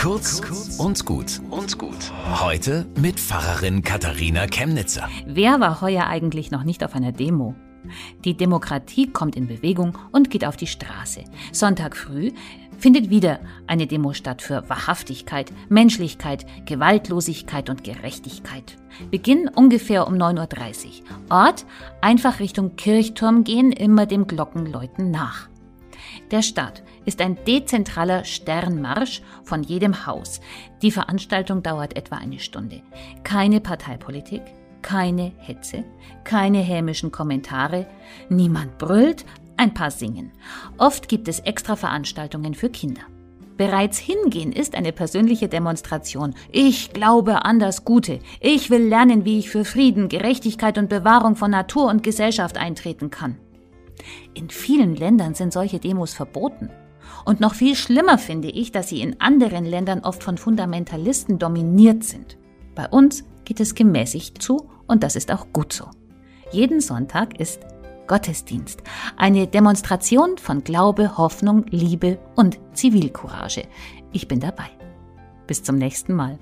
Kurz und gut und gut. Heute mit Pfarrerin Katharina Chemnitzer. Wer war heuer eigentlich noch nicht auf einer Demo? Die Demokratie kommt in Bewegung und geht auf die Straße. Sonntag früh findet wieder eine Demo statt für Wahrhaftigkeit, Menschlichkeit, Gewaltlosigkeit und Gerechtigkeit. Beginn ungefähr um 9.30 Uhr. Ort einfach Richtung Kirchturm gehen, immer dem Glockenläuten nach. Der Start ist ein dezentraler Sternmarsch von jedem Haus. Die Veranstaltung dauert etwa eine Stunde. Keine Parteipolitik, keine Hetze, keine hämischen Kommentare, niemand brüllt, ein paar singen. Oft gibt es extra Veranstaltungen für Kinder. Bereits hingehen ist eine persönliche Demonstration. Ich glaube an das Gute. Ich will lernen, wie ich für Frieden, Gerechtigkeit und Bewahrung von Natur und Gesellschaft eintreten kann. In vielen Ländern sind solche Demos verboten. Und noch viel schlimmer finde ich, dass sie in anderen Ländern oft von Fundamentalisten dominiert sind. Bei uns geht es gemäßigt zu und das ist auch gut so. Jeden Sonntag ist Gottesdienst, eine Demonstration von Glaube, Hoffnung, Liebe und Zivilcourage. Ich bin dabei. Bis zum nächsten Mal.